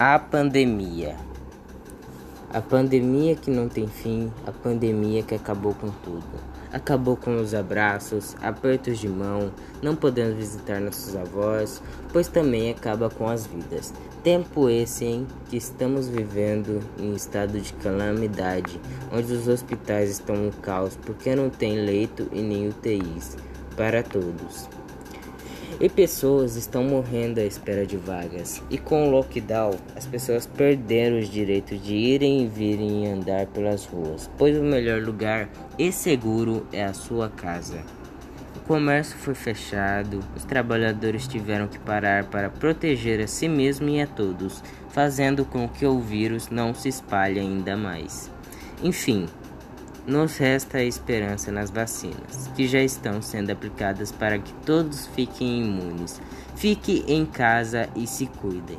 A pandemia. A pandemia que não tem fim, a pandemia que acabou com tudo. Acabou com os abraços, apertos de mão, não podemos visitar nossos avós, pois também acaba com as vidas. Tempo esse em que estamos vivendo em estado de calamidade, onde os hospitais estão um caos porque não tem leito e nem UTIs para todos. E pessoas estão morrendo à espera de vagas. E com o lockdown, as pessoas perderam os direitos de irem e virem e andar pelas ruas, pois o melhor lugar e seguro é a sua casa. O comércio foi fechado, os trabalhadores tiveram que parar para proteger a si mesmo e a todos, fazendo com que o vírus não se espalhe ainda mais. Enfim, nos resta a esperança nas vacinas, que já estão sendo aplicadas para que todos fiquem imunes. Fique em casa e se cuidem.